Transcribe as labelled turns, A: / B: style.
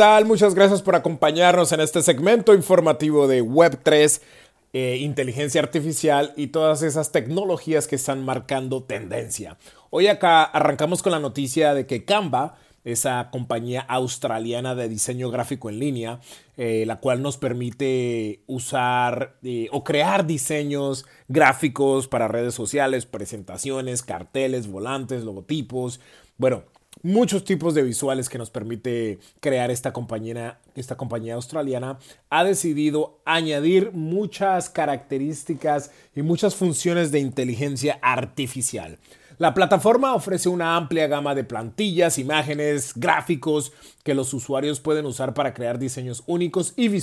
A: tal? Muchas gracias por acompañarnos en este segmento informativo de Web3, eh, inteligencia artificial y todas esas tecnologías que están marcando tendencia. Hoy acá arrancamos con la noticia de que Canva, esa compañía australiana de diseño gráfico en línea, eh, la cual nos permite usar eh, o crear diseños gráficos para redes sociales, presentaciones, carteles, volantes, logotipos. Bueno, muchos tipos de visuales que nos permite crear esta compañía, esta compañía australiana, ha decidido añadir muchas características y muchas funciones de inteligencia artificial. La plataforma ofrece una amplia gama de plantillas, imágenes, gráficos que los usuarios pueden usar para crear diseños únicos y visuales